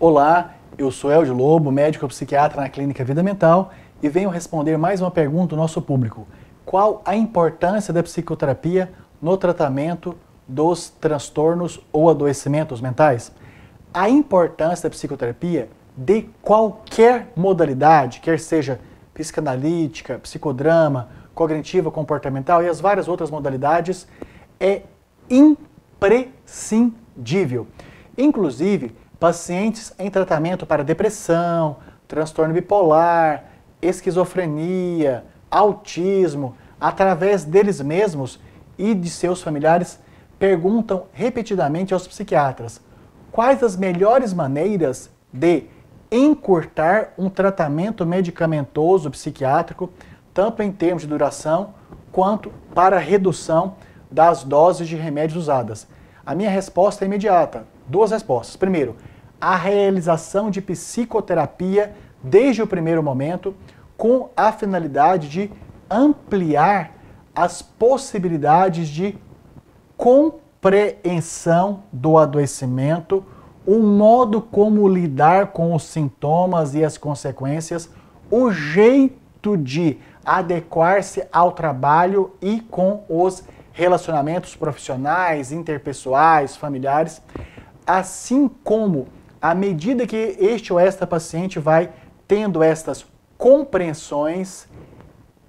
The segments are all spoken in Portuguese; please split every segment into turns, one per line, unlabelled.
Olá, eu sou Eldio Lobo, médico psiquiatra na Clínica Vida Mental e venho responder mais uma pergunta do nosso público. Qual a importância da psicoterapia no tratamento dos transtornos ou adoecimentos mentais? A importância da psicoterapia de qualquer modalidade, quer seja psicanalítica, psicodrama, cognitiva comportamental e as várias outras modalidades, é imprescindível. Inclusive, pacientes em tratamento para depressão, transtorno bipolar, esquizofrenia, autismo, através deles mesmos e de seus familiares, perguntam repetidamente aos psiquiatras quais as melhores maneiras de encurtar um tratamento medicamentoso psiquiátrico, tanto em termos de duração quanto para redução das doses de remédios usadas. A minha resposta é imediata. Duas respostas. Primeiro, a realização de psicoterapia desde o primeiro momento, com a finalidade de ampliar as possibilidades de compreensão do adoecimento, o modo como lidar com os sintomas e as consequências, o jeito de adequar-se ao trabalho e com os relacionamentos profissionais, interpessoais, familiares, assim como à medida que este ou esta paciente vai tendo estas compreensões,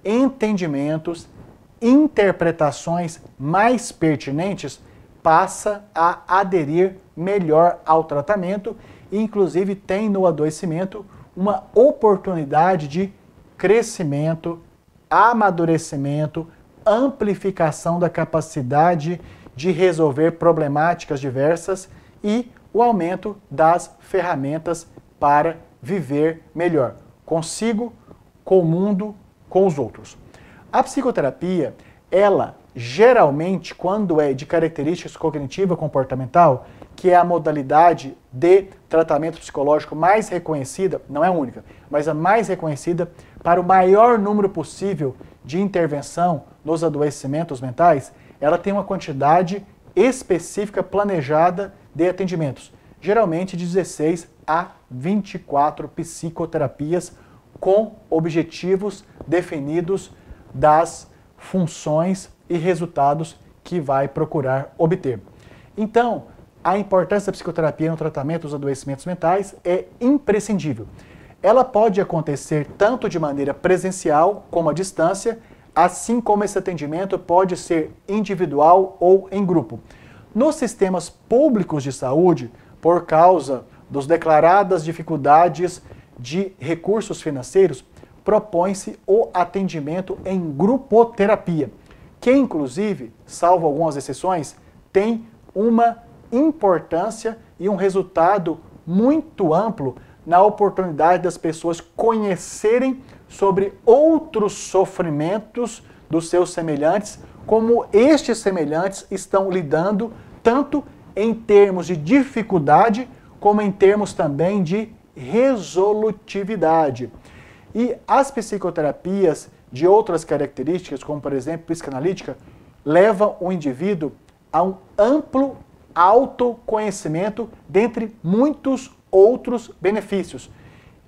entendimentos, interpretações mais pertinentes, passa a aderir melhor ao tratamento e, inclusive, tem no adoecimento uma oportunidade de crescimento, amadurecimento, amplificação da capacidade de resolver problemáticas diversas e o aumento das ferramentas para viver melhor, consigo, com o mundo, com os outros. A psicoterapia, ela geralmente, quando é de características cognitiva comportamental, que é a modalidade de tratamento psicológico mais reconhecida, não é única, mas a mais reconhecida para o maior número possível de intervenção nos adoecimentos mentais, ela tem uma quantidade específica planejada de atendimentos, geralmente de 16 a 24 psicoterapias com objetivos definidos das funções e resultados que vai procurar obter. Então, a importância da psicoterapia no tratamento dos adoecimentos mentais é imprescindível. Ela pode acontecer tanto de maneira presencial como à distância, assim como esse atendimento pode ser individual ou em grupo. Nos sistemas públicos de saúde, por causa das declaradas dificuldades de recursos financeiros, propõe-se o atendimento em grupoterapia, que inclusive, salvo algumas exceções, tem uma importância e um resultado muito amplo na oportunidade das pessoas conhecerem sobre outros sofrimentos dos seus semelhantes, como estes semelhantes estão lidando, tanto em termos de dificuldade, como em termos também de resolutividade. E as psicoterapias de outras características, como por exemplo psicanalítica, levam o indivíduo a um amplo autoconhecimento dentre muitos outros benefícios.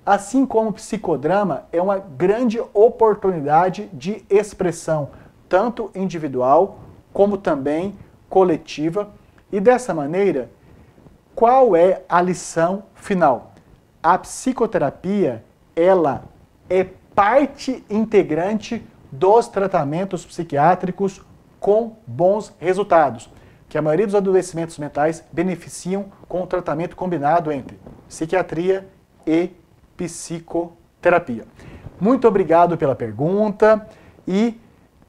Assim como o psicodrama é uma grande oportunidade de expressão, tanto individual como também coletiva. E dessa maneira, qual é a lição final? A psicoterapia, ela é parte integrante dos tratamentos psiquiátricos com bons resultados, que a maioria dos adoecimentos mentais beneficiam com o tratamento combinado entre psiquiatria e psicoterapia. Muito obrigado pela pergunta e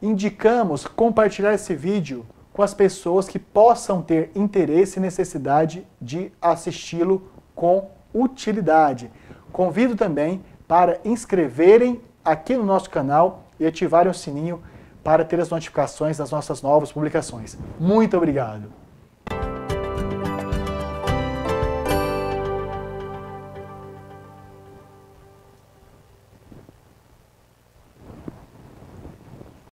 indicamos compartilhar esse vídeo com as pessoas que possam ter interesse e necessidade de assisti-lo com utilidade. Convido também para inscreverem aqui no nosso canal e ativarem o sininho para ter as notificações das nossas novas publicações. Muito obrigado!